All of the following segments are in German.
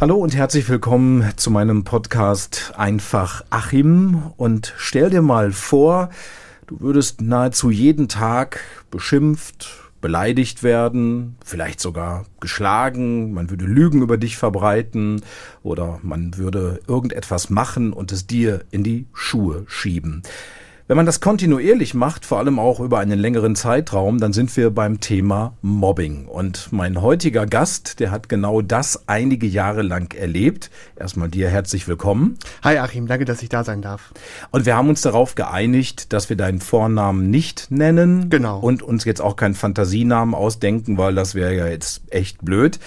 Hallo und herzlich willkommen zu meinem Podcast Einfach Achim und stell dir mal vor, du würdest nahezu jeden Tag beschimpft, beleidigt werden, vielleicht sogar geschlagen, man würde Lügen über dich verbreiten oder man würde irgendetwas machen und es dir in die Schuhe schieben. Wenn man das kontinuierlich macht, vor allem auch über einen längeren Zeitraum, dann sind wir beim Thema Mobbing. Und mein heutiger Gast, der hat genau das einige Jahre lang erlebt. Erstmal dir herzlich willkommen. Hi Achim, danke, dass ich da sein darf. Und wir haben uns darauf geeinigt, dass wir deinen Vornamen nicht nennen. Genau. Und uns jetzt auch keinen Fantasienamen ausdenken, weil das wäre ja jetzt echt blöd.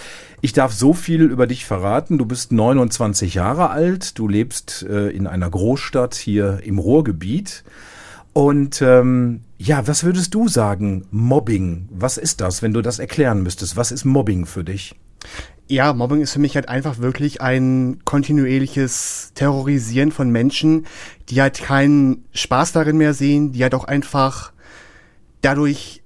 Ich darf so viel über dich verraten. Du bist 29 Jahre alt. Du lebst äh, in einer Großstadt hier im Ruhrgebiet. Und ähm, ja, was würdest du sagen, Mobbing? Was ist das, wenn du das erklären müsstest? Was ist Mobbing für dich? Ja, Mobbing ist für mich halt einfach wirklich ein kontinuierliches Terrorisieren von Menschen, die halt keinen Spaß darin mehr sehen, die halt auch einfach dadurch,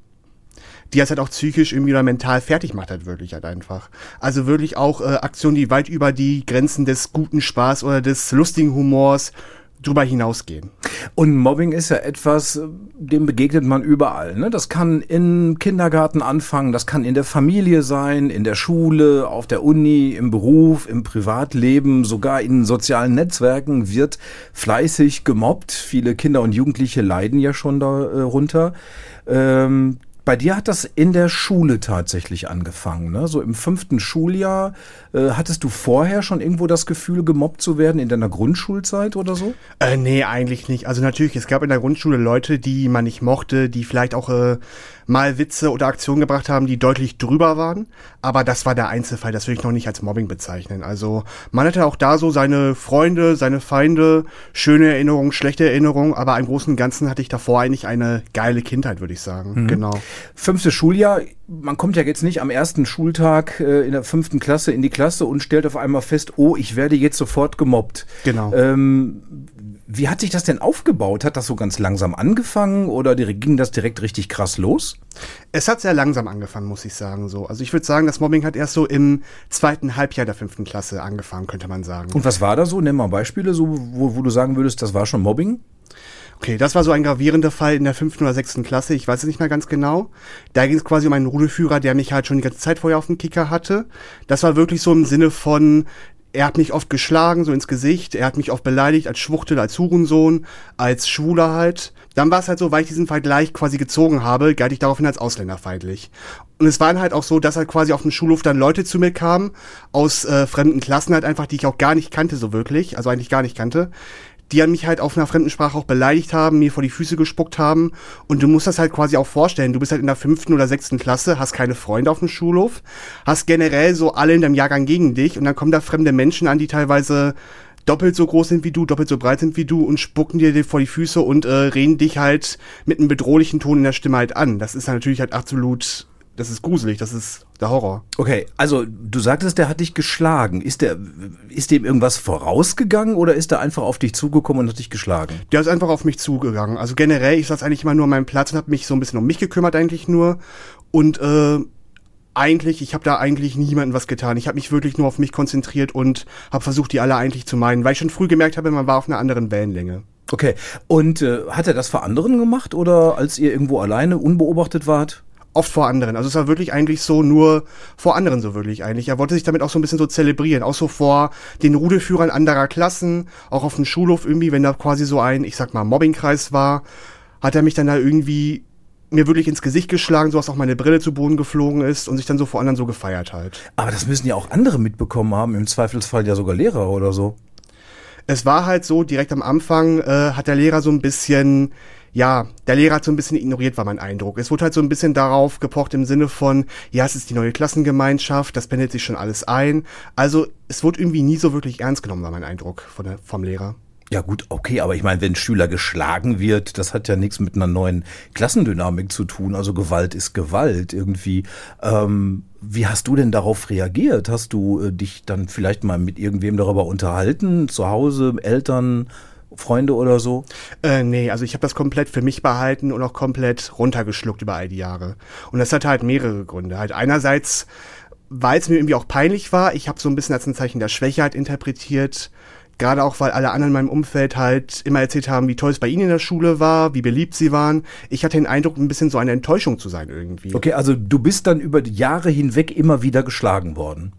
die halt auch psychisch irgendwie oder mental fertig macht halt wirklich halt einfach. Also wirklich auch äh, Aktionen, die weit über die Grenzen des guten Spaß oder des lustigen Humors drüber hinausgehen. Und Mobbing ist ja etwas, dem begegnet man überall. Ne? Das kann im Kindergarten anfangen, das kann in der Familie sein, in der Schule, auf der Uni, im Beruf, im Privatleben, sogar in sozialen Netzwerken wird fleißig gemobbt. Viele Kinder und Jugendliche leiden ja schon darunter. Ähm, bei dir hat das in der Schule tatsächlich angefangen, ne? So im fünften Schuljahr. Äh, hattest du vorher schon irgendwo das Gefühl, gemobbt zu werden in deiner Grundschulzeit oder so? Äh, nee, eigentlich nicht. Also natürlich, es gab in der Grundschule Leute, die man nicht mochte, die vielleicht auch äh, mal Witze oder Aktionen gebracht haben, die deutlich drüber waren. Aber das war der Einzelfall, das würde ich noch nicht als Mobbing bezeichnen. Also man hatte auch da so seine Freunde, seine Feinde, schöne Erinnerungen, schlechte Erinnerungen, aber im Großen und Ganzen hatte ich davor eigentlich eine geile Kindheit, würde ich sagen. Mhm. Genau. Fünftes Schuljahr, man kommt ja jetzt nicht am ersten Schultag äh, in der fünften Klasse in die Klasse und stellt auf einmal fest, oh, ich werde jetzt sofort gemobbt. Genau. Ähm, wie hat sich das denn aufgebaut? Hat das so ganz langsam angefangen oder ging das direkt richtig krass los? Es hat sehr langsam angefangen, muss ich sagen. So, also ich würde sagen, das Mobbing hat erst so im zweiten Halbjahr der fünften Klasse angefangen, könnte man sagen. Und was war da so? Nimm mal Beispiele, so wo, wo du sagen würdest, das war schon Mobbing. Okay, das war so ein gravierender Fall in der fünften oder sechsten Klasse, ich weiß es nicht mehr ganz genau. Da ging es quasi um einen Rudelführer, der mich halt schon die ganze Zeit vorher auf dem Kicker hatte. Das war wirklich so im Sinne von, er hat mich oft geschlagen, so ins Gesicht, er hat mich oft beleidigt als Schwuchtel, als Hurensohn, als Schwuler halt. Dann war es halt so, weil ich diesen Vergleich quasi gezogen habe, galt ich daraufhin als ausländerfeindlich. Und es war dann halt auch so, dass halt quasi auf dem Schulhof dann Leute zu mir kamen, aus äh, fremden Klassen halt einfach, die ich auch gar nicht kannte so wirklich, also eigentlich gar nicht kannte, die an mich halt auf einer fremden Sprache auch beleidigt haben, mir vor die Füße gespuckt haben. Und du musst das halt quasi auch vorstellen. Du bist halt in der fünften oder sechsten Klasse, hast keine Freunde auf dem Schulhof, hast generell so alle in deinem Jahrgang gegen dich und dann kommen da fremde Menschen an, die teilweise doppelt so groß sind wie du, doppelt so breit sind wie du und spucken dir vor die Füße und äh, reden dich halt mit einem bedrohlichen Ton in der Stimme halt an. Das ist natürlich halt absolut das ist gruselig, das ist der Horror. Okay, also du sagtest, der hat dich geschlagen. Ist der, ist dem irgendwas vorausgegangen oder ist er einfach auf dich zugekommen und hat dich geschlagen? Der ist einfach auf mich zugegangen. Also generell, ich saß eigentlich immer nur an meinem Platz und habe mich so ein bisschen um mich gekümmert eigentlich nur. Und äh, eigentlich, ich habe da eigentlich niemandem was getan. Ich habe mich wirklich nur auf mich konzentriert und habe versucht, die alle eigentlich zu meinen, weil ich schon früh gemerkt habe, man war auf einer anderen Wellenlänge. Okay, und äh, hat er das vor anderen gemacht oder als ihr irgendwo alleine unbeobachtet wart? Oft vor anderen. Also es war wirklich eigentlich so nur vor anderen so wirklich eigentlich. Er wollte sich damit auch so ein bisschen so zelebrieren, auch so vor den Rudelführern anderer Klassen, auch auf dem Schulhof irgendwie, wenn da quasi so ein, ich sag mal, Mobbingkreis war, hat er mich dann da irgendwie mir wirklich ins Gesicht geschlagen, so dass auch meine Brille zu Boden geflogen ist und sich dann so vor anderen so gefeiert halt. Aber das müssen ja auch andere mitbekommen haben, im Zweifelsfall ja sogar Lehrer oder so. Es war halt so, direkt am Anfang äh, hat der Lehrer so ein bisschen ja, der Lehrer hat so ein bisschen ignoriert, war mein Eindruck. Es wurde halt so ein bisschen darauf gepocht im Sinne von, ja, es ist die neue Klassengemeinschaft, das pendelt sich schon alles ein. Also es wurde irgendwie nie so wirklich ernst genommen, war mein Eindruck von der, vom Lehrer. Ja gut, okay, aber ich meine, wenn Schüler geschlagen wird, das hat ja nichts mit einer neuen Klassendynamik zu tun. Also Gewalt ist Gewalt irgendwie. Ähm, wie hast du denn darauf reagiert? Hast du äh, dich dann vielleicht mal mit irgendwem darüber unterhalten? Zu Hause, Eltern? Freunde oder so? Äh, nee, also ich habe das komplett für mich behalten und auch komplett runtergeschluckt über all die Jahre. Und das hatte halt mehrere Gründe. Halt einerseits weil es mir irgendwie auch peinlich war. Ich habe so ein bisschen als ein Zeichen der Schwäche halt interpretiert. Gerade auch, weil alle anderen in meinem Umfeld halt immer erzählt haben, wie toll es bei ihnen in der Schule war, wie beliebt sie waren. Ich hatte den Eindruck, ein bisschen so eine Enttäuschung zu sein irgendwie. Okay, also du bist dann über die Jahre hinweg immer wieder geschlagen worden.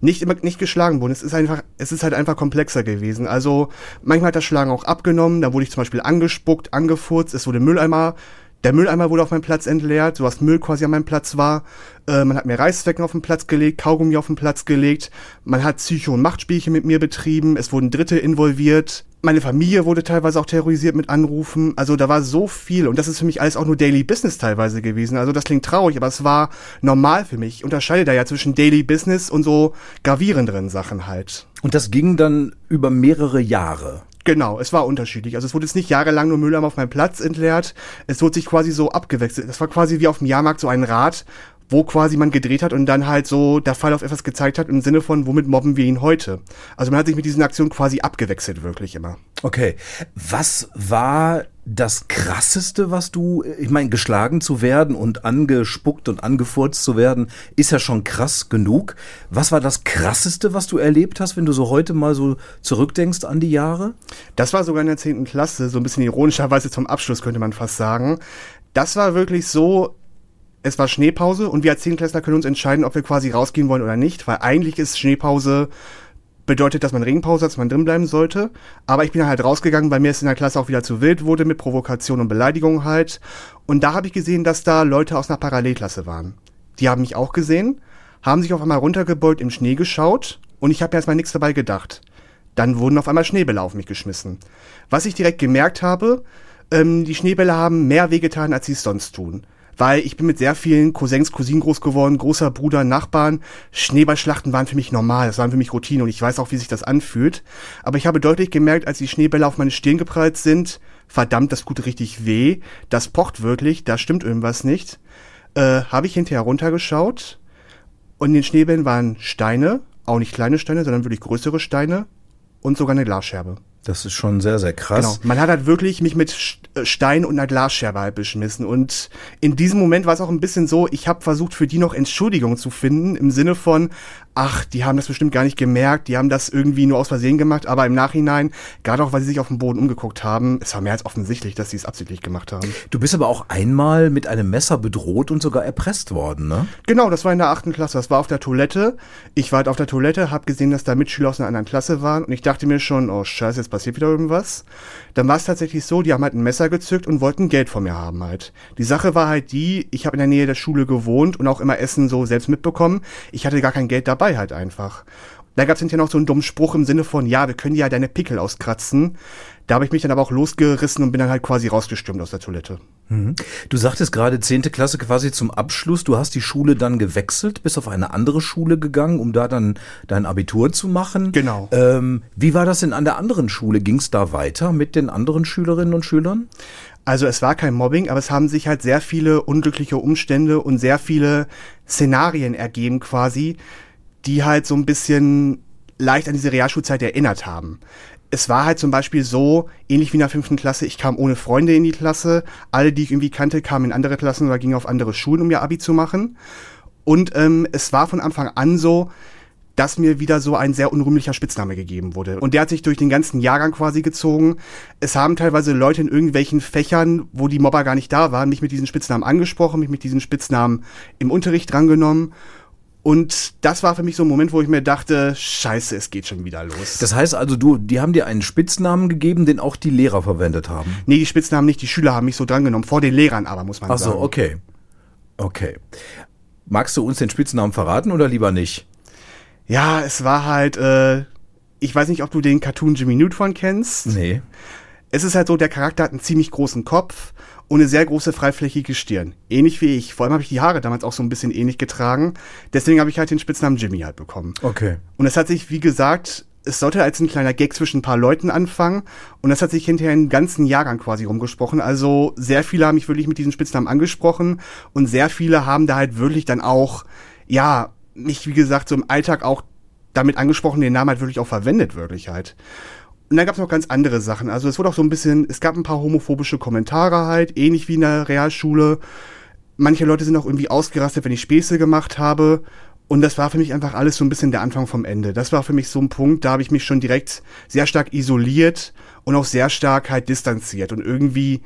Nicht immer nicht geschlagen worden. Es ist einfach, es ist halt einfach komplexer gewesen. Also manchmal hat das Schlagen auch abgenommen. Da wurde ich zum Beispiel angespuckt, angefurzt. Es wurde Mülleimer der Mülleimer wurde auf meinem Platz entleert, so was Müll quasi an meinem Platz war. Äh, man hat mir Reißzwecken auf den Platz gelegt, Kaugummi auf den Platz gelegt. Man hat Psycho- und Machtspielchen mit mir betrieben. Es wurden Dritte involviert. Meine Familie wurde teilweise auch terrorisiert mit Anrufen. Also da war so viel. Und das ist für mich alles auch nur Daily Business teilweise gewesen. Also das klingt traurig, aber es war normal für mich. Ich unterscheide da ja zwischen Daily Business und so gravierenderen Sachen halt. Und das ging dann über mehrere Jahre. Genau, es war unterschiedlich. Also es wurde jetzt nicht jahrelang nur Mülleimer auf meinem Platz entleert. Es wurde sich quasi so abgewechselt. Das war quasi wie auf dem Jahrmarkt so ein Rad, wo quasi man gedreht hat und dann halt so der Fall auf etwas gezeigt hat im Sinne von, womit mobben wir ihn heute? Also man hat sich mit diesen Aktionen quasi abgewechselt, wirklich immer. Okay. Was war das krasseste, was du, ich meine, geschlagen zu werden und angespuckt und angefurzt zu werden, ist ja schon krass genug. Was war das krasseste, was du erlebt hast, wenn du so heute mal so zurückdenkst an die Jahre? Das war sogar in der zehnten Klasse, so ein bisschen ironischerweise zum Abschluss könnte man fast sagen. Das war wirklich so, es war Schneepause und wir als Zehnklässler können uns entscheiden, ob wir quasi rausgehen wollen oder nicht, weil eigentlich ist Schneepause bedeutet, dass man Regenpause hat, dass man drin bleiben sollte. Aber ich bin halt rausgegangen, weil mir es in der Klasse auch wieder zu wild wurde mit Provokation und Beleidigung halt. Und da habe ich gesehen, dass da Leute aus einer Parallelklasse waren. Die haben mich auch gesehen, haben sich auf einmal runtergebeugt im Schnee geschaut und ich habe erstmal nichts dabei gedacht. Dann wurden auf einmal Schneebälle auf mich geschmissen. Was ich direkt gemerkt habe, ähm, die Schneebälle haben mehr wehgetan, als sie es sonst tun weil ich bin mit sehr vielen Cousins, Cousinen groß geworden, großer Bruder, Nachbarn. Schneeballschlachten waren für mich normal, das waren für mich Routine und ich weiß auch, wie sich das anfühlt. Aber ich habe deutlich gemerkt, als die Schneebälle auf meine Stirn geprallt sind, verdammt, das tut richtig weh, das pocht wirklich, da stimmt irgendwas nicht. Äh, habe ich hinterher runtergeschaut und in den Schneebällen waren Steine, auch nicht kleine Steine, sondern wirklich größere Steine und sogar eine Glasscherbe. Das ist schon sehr, sehr krass. Genau. Man hat halt wirklich mich mit äh, Stein und einer Glasscherbe halt beschmissen. Und in diesem Moment war es auch ein bisschen so, ich habe versucht, für die noch Entschuldigung zu finden, im Sinne von, ach, die haben das bestimmt gar nicht gemerkt, die haben das irgendwie nur aus Versehen gemacht, aber im Nachhinein, gerade auch weil sie sich auf dem Boden umgeguckt haben, es war mehr als offensichtlich, dass sie es absichtlich gemacht haben. Du bist aber auch einmal mit einem Messer bedroht und sogar erpresst worden, ne? Genau, das war in der achten Klasse, das war auf der Toilette. Ich war halt auf der Toilette, habe gesehen, dass da Mitschüler aus einer anderen Klasse waren und ich dachte mir schon, oh scheiße, jetzt passiert wieder irgendwas. Dann war es tatsächlich so, die haben halt ein Messer gezückt und wollten Geld von mir haben halt. Die Sache war halt die, ich habe in der Nähe der Schule gewohnt und auch immer Essen so selbst mitbekommen. Ich hatte gar kein Geld dabei dabei halt einfach. Da gab es hinterher noch so einen dummen Spruch im Sinne von, ja, wir können ja deine Pickel auskratzen. Da habe ich mich dann aber auch losgerissen und bin dann halt quasi rausgestürmt aus der Toilette. Mhm. Du sagtest gerade zehnte Klasse quasi zum Abschluss. Du hast die Schule dann gewechselt, bist auf eine andere Schule gegangen, um da dann dein Abitur zu machen. Genau. Ähm, wie war das denn an der anderen Schule? Ging es da weiter mit den anderen Schülerinnen und Schülern? Also es war kein Mobbing, aber es haben sich halt sehr viele unglückliche Umstände und sehr viele Szenarien ergeben quasi, die halt so ein bisschen leicht an diese Realschulzeit erinnert haben. Es war halt zum Beispiel so, ähnlich wie in der fünften Klasse, ich kam ohne Freunde in die Klasse. Alle, die ich irgendwie kannte, kamen in andere Klassen oder gingen auf andere Schulen, um ihr Abi zu machen. Und ähm, es war von Anfang an so, dass mir wieder so ein sehr unrühmlicher Spitzname gegeben wurde. Und der hat sich durch den ganzen Jahrgang quasi gezogen. Es haben teilweise Leute in irgendwelchen Fächern, wo die Mobber gar nicht da waren, mich mit diesen Spitznamen angesprochen, mich mit diesen Spitznamen im Unterricht drangenommen. Und das war für mich so ein Moment, wo ich mir dachte, scheiße, es geht schon wieder los. Das heißt also, du, die haben dir einen Spitznamen gegeben, den auch die Lehrer verwendet haben? Nee, die Spitznamen nicht, die Schüler haben mich so drangenommen, vor den Lehrern aber, muss man Ach sagen. so, okay. Okay. Magst du uns den Spitznamen verraten oder lieber nicht? Ja, es war halt, äh, ich weiß nicht, ob du den Cartoon Jimmy Neutron kennst. Nee. Es ist halt so, der Charakter hat einen ziemlich großen Kopf und eine sehr große freiflächige Stirn. Ähnlich wie ich. Vor allem habe ich die Haare damals auch so ein bisschen ähnlich getragen. Deswegen habe ich halt den Spitznamen Jimmy halt bekommen. Okay. Und es hat sich, wie gesagt, es sollte als ein kleiner Gag zwischen ein paar Leuten anfangen und das hat sich hinterher einen ganzen Jahrgang quasi rumgesprochen. Also sehr viele haben mich wirklich mit diesem Spitznamen angesprochen und sehr viele haben da halt wirklich dann auch, ja, mich, wie gesagt, so im Alltag auch damit angesprochen, den Namen halt wirklich auch verwendet, wirklich halt. Und dann gab es noch ganz andere Sachen. Also es wurde auch so ein bisschen, es gab ein paar homophobische Kommentare halt, ähnlich wie in der Realschule. Manche Leute sind auch irgendwie ausgerastet, wenn ich Späße gemacht habe. Und das war für mich einfach alles so ein bisschen der Anfang vom Ende. Das war für mich so ein Punkt, da habe ich mich schon direkt sehr stark isoliert und auch sehr stark halt distanziert. Und irgendwie,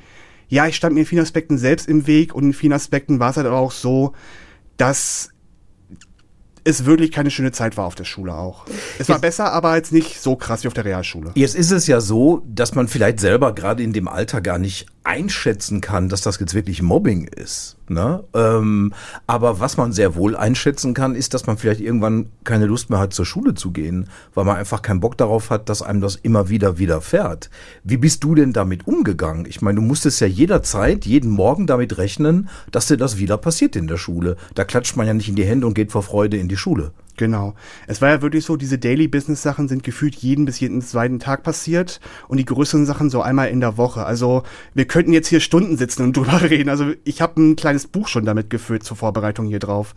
ja, ich stand mir in vielen Aspekten selbst im Weg und in vielen Aspekten war es halt auch so, dass es wirklich keine schöne Zeit war auf der Schule auch. Es war jetzt, besser, aber jetzt nicht so krass wie auf der Realschule. Jetzt ist es ja so, dass man vielleicht selber gerade in dem Alter gar nicht einschätzen kann, dass das jetzt wirklich Mobbing ist. Ne? Ähm, aber was man sehr wohl einschätzen kann, ist, dass man vielleicht irgendwann keine Lust mehr hat, zur Schule zu gehen, weil man einfach keinen Bock darauf hat, dass einem das immer wieder widerfährt. Wie bist du denn damit umgegangen? Ich meine, du musstest ja jederzeit, jeden Morgen damit rechnen, dass dir das wieder passiert in der Schule. Da klatscht man ja nicht in die Hände und geht vor Freude in die Schule. Genau. Es war ja wirklich so, diese Daily Business Sachen sind gefühlt jeden bis jeden zweiten Tag passiert und die größeren Sachen so einmal in der Woche. Also wir könnten jetzt hier Stunden sitzen und drüber reden. Also ich habe ein kleines Buch schon damit gefüllt zur Vorbereitung hier drauf.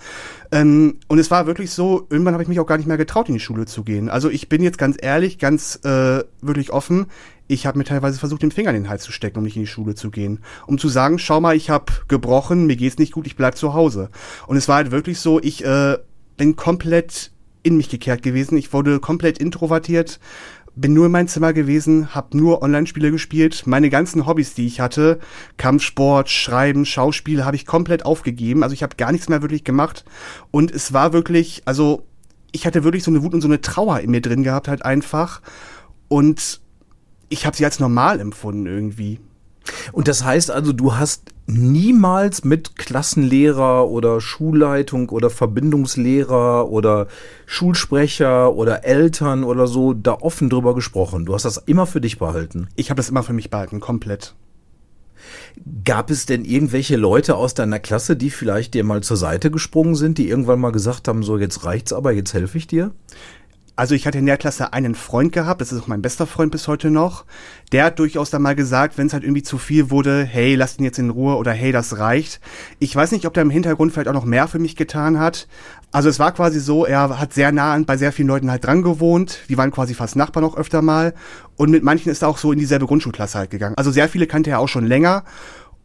Ähm, und es war wirklich so, irgendwann habe ich mich auch gar nicht mehr getraut, in die Schule zu gehen. Also ich bin jetzt ganz ehrlich, ganz äh, wirklich offen. Ich habe mir teilweise versucht, den Finger in den Hals zu stecken, um nicht in die Schule zu gehen. Um zu sagen, schau mal, ich habe gebrochen, mir geht's nicht gut, ich bleib zu Hause. Und es war halt wirklich so, ich äh, bin komplett in mich gekehrt gewesen. Ich wurde komplett introvertiert, bin nur in meinem Zimmer gewesen, habe nur Online-Spiele gespielt. Meine ganzen Hobbys, die ich hatte, Kampfsport, Schreiben, Schauspiel, habe ich komplett aufgegeben. Also ich habe gar nichts mehr wirklich gemacht. Und es war wirklich, also ich hatte wirklich so eine Wut und so eine Trauer in mir drin gehabt, halt einfach. Und ich habe sie als normal empfunden irgendwie. Und das heißt also, du hast niemals mit Klassenlehrer oder Schulleitung oder Verbindungslehrer oder Schulsprecher oder Eltern oder so da offen drüber gesprochen. Du hast das immer für dich behalten. Ich habe das immer für mich behalten, komplett. Gab es denn irgendwelche Leute aus deiner Klasse, die vielleicht dir mal zur Seite gesprungen sind, die irgendwann mal gesagt haben, so jetzt reicht's aber, jetzt helfe ich dir? Also ich hatte in der Klasse einen Freund gehabt, das ist auch mein bester Freund bis heute noch. Der hat durchaus dann mal gesagt, wenn es halt irgendwie zu viel wurde, hey, lass ihn jetzt in Ruhe oder hey, das reicht. Ich weiß nicht, ob der im Hintergrund vielleicht auch noch mehr für mich getan hat. Also es war quasi so, er hat sehr nah bei sehr vielen Leuten halt dran gewohnt. Die waren quasi fast Nachbarn auch öfter mal. Und mit manchen ist er auch so in dieselbe Grundschulklasse halt gegangen. Also sehr viele kannte er auch schon länger.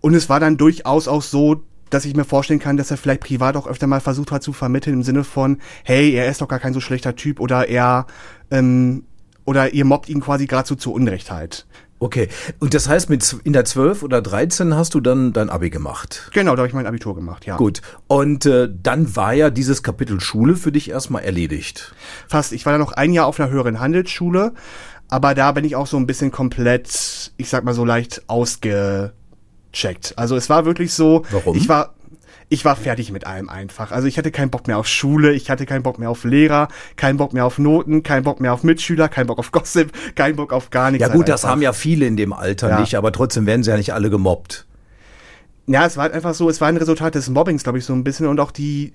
Und es war dann durchaus auch so, dass ich mir vorstellen kann, dass er vielleicht privat auch öfter mal versucht hat zu vermitteln im Sinne von, hey, er ist doch gar kein so schlechter Typ oder er ähm, oder ihr mobbt ihn quasi gerade so zur Unrechtheit. Okay, und das heißt, mit in der 12 oder 13 hast du dann dein Abi gemacht? Genau, da habe ich mein Abitur gemacht, ja. Gut, und äh, dann war ja dieses Kapitel Schule für dich erstmal erledigt. Fast, ich war dann noch ein Jahr auf einer höheren Handelsschule, aber da bin ich auch so ein bisschen komplett, ich sag mal so leicht ausge checkt. Also es war wirklich so, Warum? ich war ich war fertig mit allem einfach. Also ich hatte keinen Bock mehr auf Schule, ich hatte keinen Bock mehr auf Lehrer, keinen Bock mehr auf Noten, keinen Bock mehr auf Mitschüler, keinen Bock auf Gossip, keinen Bock auf gar nichts. Ja gut, das haben ja viele in dem Alter ja. nicht, aber trotzdem werden sie ja nicht alle gemobbt. Ja, es war halt einfach so, es war ein Resultat des Mobbings, glaube ich, so ein bisschen und auch die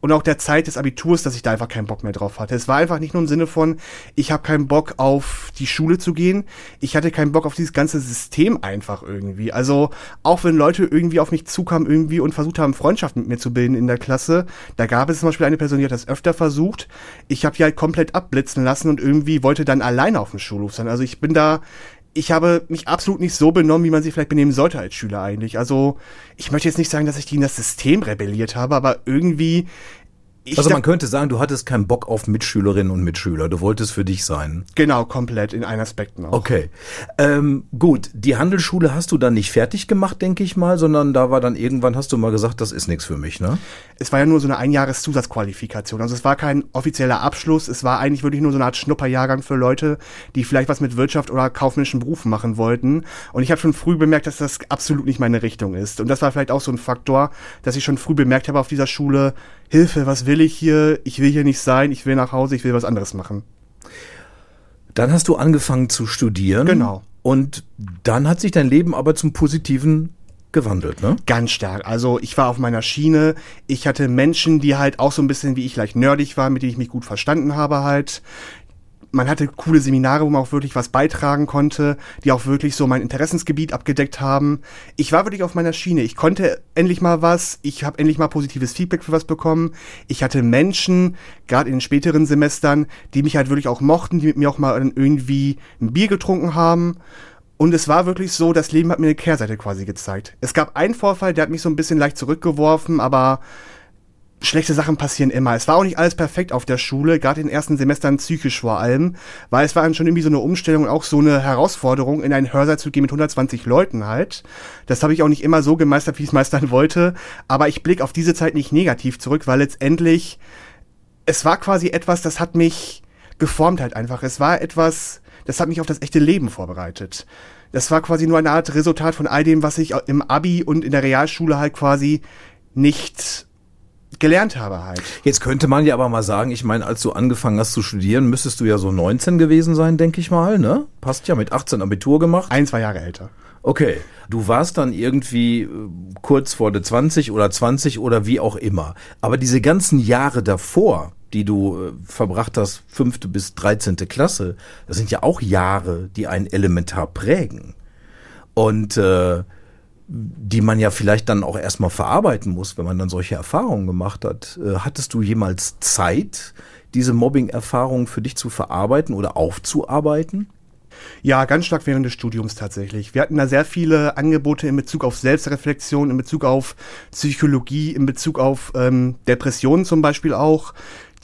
und auch der Zeit des Abiturs, dass ich da einfach keinen Bock mehr drauf hatte. Es war einfach nicht nur im Sinne von, ich habe keinen Bock auf die Schule zu gehen, ich hatte keinen Bock auf dieses ganze System einfach irgendwie. Also auch wenn Leute irgendwie auf mich zukamen irgendwie und versucht haben, Freundschaft mit mir zu bilden in der Klasse, da gab es zum Beispiel eine Person, die hat das öfter versucht. Ich habe die halt komplett abblitzen lassen und irgendwie wollte dann alleine auf dem Schulhof sein. Also ich bin da, ich habe mich absolut nicht so benommen, wie man sich vielleicht benehmen sollte als Schüler eigentlich. Also ich möchte jetzt nicht sagen, dass ich gegen das System rebelliert habe, aber irgendwie also man könnte sagen, du hattest keinen Bock auf Mitschülerinnen und Mitschüler. Du wolltest für dich sein. Genau, komplett in allen Aspekten auch. Okay. Ähm, gut, die Handelsschule hast du dann nicht fertig gemacht, denke ich mal, sondern da war dann irgendwann, hast du mal gesagt, das ist nichts für mich, ne? Es war ja nur so eine Einjahres-Zusatzqualifikation. Also es war kein offizieller Abschluss. Es war eigentlich wirklich nur so eine Art Schnupperjahrgang für Leute, die vielleicht was mit Wirtschaft oder kaufmännischen Berufen machen wollten. Und ich habe schon früh bemerkt, dass das absolut nicht meine Richtung ist. Und das war vielleicht auch so ein Faktor, dass ich schon früh bemerkt habe auf dieser Schule, Hilfe, was will ich hier? Ich will hier nicht sein, ich will nach Hause, ich will was anderes machen. Dann hast du angefangen zu studieren. Genau. Und dann hat sich dein Leben aber zum Positiven gewandelt, ne? Ganz stark. Also ich war auf meiner Schiene. Ich hatte Menschen, die halt auch so ein bisschen wie ich leicht nerdig waren, mit denen ich mich gut verstanden habe halt man hatte coole Seminare, wo man auch wirklich was beitragen konnte, die auch wirklich so mein Interessensgebiet abgedeckt haben. Ich war wirklich auf meiner Schiene. Ich konnte endlich mal was. Ich habe endlich mal positives Feedback für was bekommen. Ich hatte Menschen, gerade in den späteren Semestern, die mich halt wirklich auch mochten, die mit mir auch mal irgendwie ein Bier getrunken haben. Und es war wirklich so, das Leben hat mir eine Kehrseite quasi gezeigt. Es gab einen Vorfall, der hat mich so ein bisschen leicht zurückgeworfen, aber schlechte Sachen passieren immer. Es war auch nicht alles perfekt auf der Schule, gerade in den ersten Semestern psychisch vor allem, weil es war dann schon irgendwie so eine Umstellung und auch so eine Herausforderung, in einen Hörsaal zu gehen mit 120 Leuten halt. Das habe ich auch nicht immer so gemeistert, wie ich es meistern wollte, aber ich blicke auf diese Zeit nicht negativ zurück, weil letztendlich es war quasi etwas, das hat mich geformt halt einfach. Es war etwas, das hat mich auf das echte Leben vorbereitet. Das war quasi nur eine Art Resultat von all dem, was ich im Abi und in der Realschule halt quasi nicht gelernt habe halt. Jetzt könnte man ja aber mal sagen, ich meine, als du angefangen hast zu studieren, müsstest du ja so 19 gewesen sein, denke ich mal, ne? Passt ja, mit 18 Abitur gemacht. Ein, zwei Jahre älter. Okay, du warst dann irgendwie äh, kurz vor der 20 oder 20 oder wie auch immer. Aber diese ganzen Jahre davor, die du äh, verbracht hast, fünfte bis dreizehnte Klasse, das sind ja auch Jahre, die einen elementar prägen. Und äh, die man ja vielleicht dann auch erstmal verarbeiten muss, wenn man dann solche Erfahrungen gemacht hat. Äh, hattest du jemals Zeit, diese Mobbing-Erfahrungen für dich zu verarbeiten oder aufzuarbeiten? Ja, ganz stark während des Studiums tatsächlich. Wir hatten da sehr viele Angebote in Bezug auf Selbstreflexion, in Bezug auf Psychologie, in Bezug auf ähm, Depressionen zum Beispiel auch.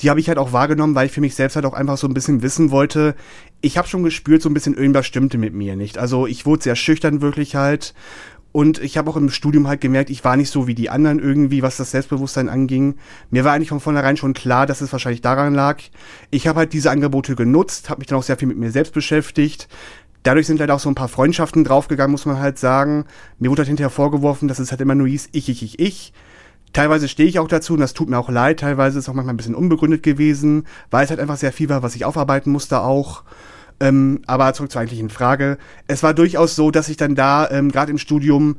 Die habe ich halt auch wahrgenommen, weil ich für mich selbst halt auch einfach so ein bisschen wissen wollte. Ich habe schon gespürt, so ein bisschen irgendwas stimmte mit mir nicht. Also ich wurde sehr schüchtern wirklich halt und ich habe auch im Studium halt gemerkt, ich war nicht so wie die anderen irgendwie, was das Selbstbewusstsein anging. Mir war eigentlich von vornherein schon klar, dass es wahrscheinlich daran lag. Ich habe halt diese Angebote genutzt, habe mich dann auch sehr viel mit mir selbst beschäftigt. Dadurch sind halt auch so ein paar Freundschaften draufgegangen, muss man halt sagen. Mir wurde halt hinterher vorgeworfen, dass es halt immer nur hieß, ich, ich, ich, ich. Teilweise stehe ich auch dazu und das tut mir auch leid. Teilweise ist es auch manchmal ein bisschen unbegründet gewesen, weil es halt einfach sehr viel war, was ich aufarbeiten musste auch. Ähm, aber zurück zur eigentlichen Frage. Es war durchaus so, dass ich dann da, ähm, gerade im Studium,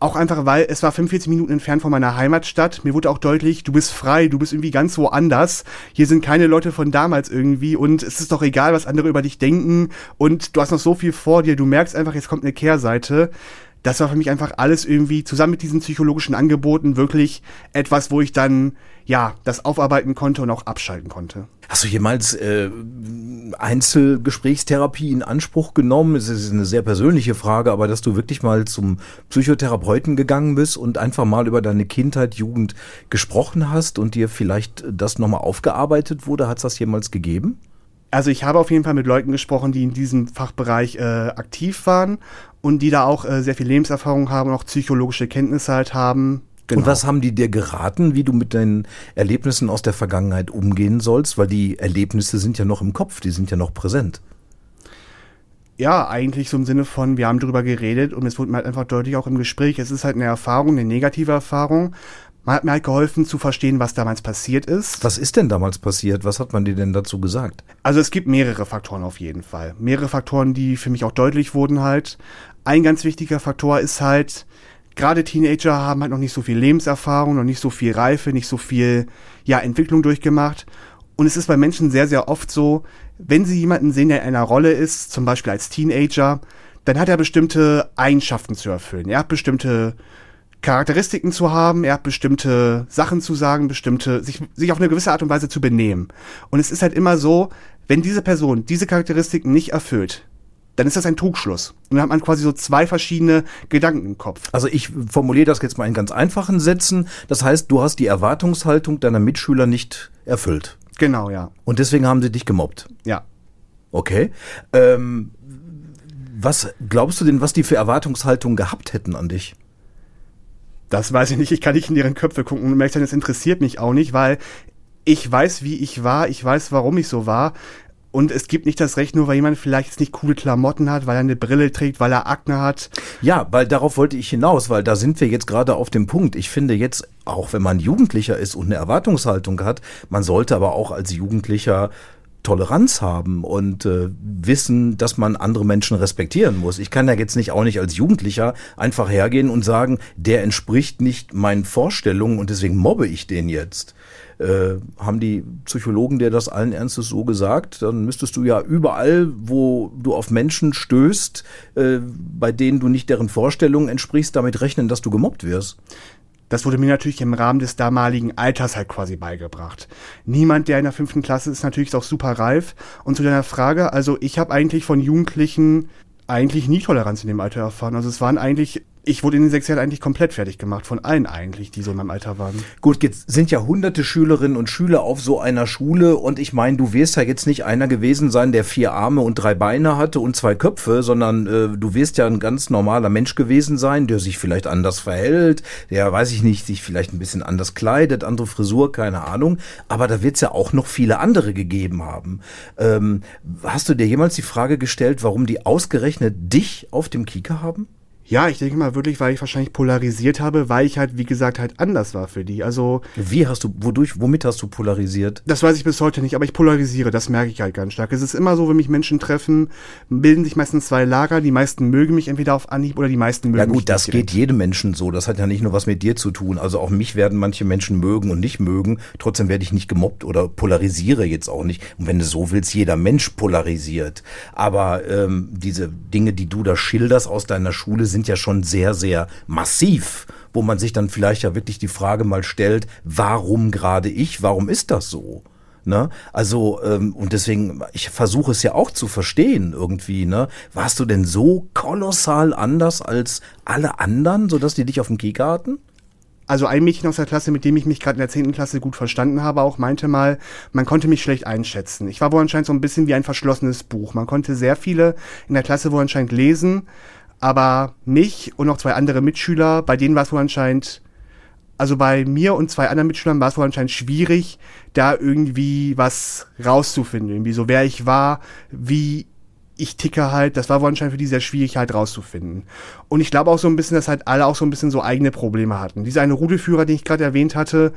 auch einfach, weil es war 45 Minuten entfernt von meiner Heimatstadt. Mir wurde auch deutlich, du bist frei, du bist irgendwie ganz woanders. Hier sind keine Leute von damals irgendwie und es ist doch egal, was andere über dich denken und du hast noch so viel vor dir. Du merkst einfach, jetzt kommt eine Kehrseite das war für mich einfach alles irgendwie zusammen mit diesen psychologischen Angeboten wirklich etwas, wo ich dann ja das aufarbeiten konnte und auch abschalten konnte. Hast du jemals äh, Einzelgesprächstherapie in Anspruch genommen? Es ist eine sehr persönliche Frage, aber dass du wirklich mal zum Psychotherapeuten gegangen bist und einfach mal über deine Kindheit, Jugend gesprochen hast und dir vielleicht das nochmal aufgearbeitet wurde, hat es das jemals gegeben? Also ich habe auf jeden Fall mit Leuten gesprochen, die in diesem Fachbereich äh, aktiv waren und die da auch äh, sehr viel Lebenserfahrung haben und auch psychologische Kenntnisse halt haben. Genau. Und was haben die dir geraten, wie du mit deinen Erlebnissen aus der Vergangenheit umgehen sollst? Weil die Erlebnisse sind ja noch im Kopf, die sind ja noch präsent. Ja, eigentlich so im Sinne von, wir haben darüber geredet und es wurde mir halt einfach deutlich auch im Gespräch, es ist halt eine Erfahrung, eine negative Erfahrung, man hat mir halt geholfen zu verstehen, was damals passiert ist. Was ist denn damals passiert? Was hat man dir denn dazu gesagt? Also es gibt mehrere Faktoren auf jeden Fall. Mehrere Faktoren, die für mich auch deutlich wurden halt. Ein ganz wichtiger Faktor ist halt, gerade Teenager haben halt noch nicht so viel Lebenserfahrung, noch nicht so viel Reife, nicht so viel, ja, Entwicklung durchgemacht. Und es ist bei Menschen sehr, sehr oft so, wenn sie jemanden sehen, der in einer Rolle ist, zum Beispiel als Teenager, dann hat er bestimmte Eigenschaften zu erfüllen. Er hat bestimmte Charakteristiken zu haben, er hat bestimmte Sachen zu sagen, bestimmte, sich, sich auf eine gewisse Art und Weise zu benehmen. Und es ist halt immer so, wenn diese Person diese Charakteristiken nicht erfüllt, dann ist das ein Trugschluss. Und dann hat man quasi so zwei verschiedene Gedanken im Kopf. Also ich formuliere das jetzt mal in ganz einfachen Sätzen. Das heißt, du hast die Erwartungshaltung deiner Mitschüler nicht erfüllt. Genau, ja. Und deswegen haben sie dich gemobbt. Ja. Okay. Ähm, was glaubst du denn, was die für Erwartungshaltung gehabt hätten an dich? Das weiß ich nicht. Ich kann nicht in deren Köpfe gucken und merke dann, es interessiert mich auch nicht, weil ich weiß, wie ich war, ich weiß, warum ich so war. Und es gibt nicht das Recht, nur weil jemand vielleicht jetzt nicht coole Klamotten hat, weil er eine Brille trägt, weil er Akne hat. Ja, weil darauf wollte ich hinaus, weil da sind wir jetzt gerade auf dem Punkt. Ich finde jetzt, auch wenn man Jugendlicher ist und eine Erwartungshaltung hat, man sollte aber auch als Jugendlicher Toleranz haben und äh, wissen, dass man andere Menschen respektieren muss. Ich kann ja jetzt nicht auch nicht als Jugendlicher einfach hergehen und sagen, der entspricht nicht meinen Vorstellungen und deswegen mobbe ich den jetzt. Äh, haben die Psychologen dir das allen Ernstes so gesagt, dann müsstest du ja überall, wo du auf Menschen stößt, äh, bei denen du nicht deren Vorstellungen entsprichst, damit rechnen, dass du gemobbt wirst. Das wurde mir natürlich im Rahmen des damaligen Alters halt quasi beigebracht. Niemand, der in der fünften Klasse ist, natürlich auch super reif. Und zu deiner Frage, also ich habe eigentlich von Jugendlichen eigentlich nie Toleranz in dem Alter erfahren. Also es waren eigentlich ich wurde in den sechs Jahren eigentlich komplett fertig gemacht, von allen eigentlich, die so in meinem Alter waren. Gut, jetzt sind ja hunderte Schülerinnen und Schüler auf so einer Schule und ich meine, du wirst ja jetzt nicht einer gewesen sein, der vier Arme und drei Beine hatte und zwei Köpfe, sondern äh, du wirst ja ein ganz normaler Mensch gewesen sein, der sich vielleicht anders verhält, der, weiß ich nicht, sich vielleicht ein bisschen anders kleidet, andere Frisur, keine Ahnung, aber da wird es ja auch noch viele andere gegeben haben. Ähm, hast du dir jemals die Frage gestellt, warum die ausgerechnet dich auf dem Kieker haben? Ja, ich denke mal wirklich, weil ich wahrscheinlich polarisiert habe, weil ich halt, wie gesagt, halt anders war für die. Also. Wie hast du, wodurch, womit hast du polarisiert? Das weiß ich bis heute nicht, aber ich polarisiere, das merke ich halt ganz stark. Es ist immer so, wenn mich Menschen treffen, bilden sich meistens zwei Lager. Die meisten mögen mich entweder auf Anhieb oder die meisten mögen mich Ja gut, das geht jedem Menschen so. Das hat ja nicht nur was mit dir zu tun. Also auch mich werden manche Menschen mögen und nicht mögen. Trotzdem werde ich nicht gemobbt oder polarisiere jetzt auch nicht. Und wenn du so willst, jeder Mensch polarisiert. Aber ähm, diese Dinge, die du da schilderst aus deiner Schule, sind ja schon sehr, sehr massiv, wo man sich dann vielleicht ja wirklich die Frage mal stellt, warum gerade ich, warum ist das so? Ne? Also, ähm, und deswegen, ich versuche es ja auch zu verstehen irgendwie, ne? Warst du denn so kolossal anders als alle anderen, sodass die dich auf dem Kieker hatten? also ein Mädchen aus der Klasse, mit dem ich mich gerade in der 10. Klasse gut verstanden habe, auch meinte mal, man konnte mich schlecht einschätzen. Ich war wohl anscheinend so ein bisschen wie ein verschlossenes Buch. Man konnte sehr viele in der Klasse wohl anscheinend lesen, aber mich und noch zwei andere Mitschüler, bei denen war es wohl anscheinend, also bei mir und zwei anderen Mitschülern war es wohl anscheinend schwierig, da irgendwie was rauszufinden. Irgendwie so, wer ich war, wie ich ticke halt, das war wohl anscheinend für die sehr schwierig halt rauszufinden. Und ich glaube auch so ein bisschen, dass halt alle auch so ein bisschen so eigene Probleme hatten. Dieser eine Rudelführer, den ich gerade erwähnt hatte,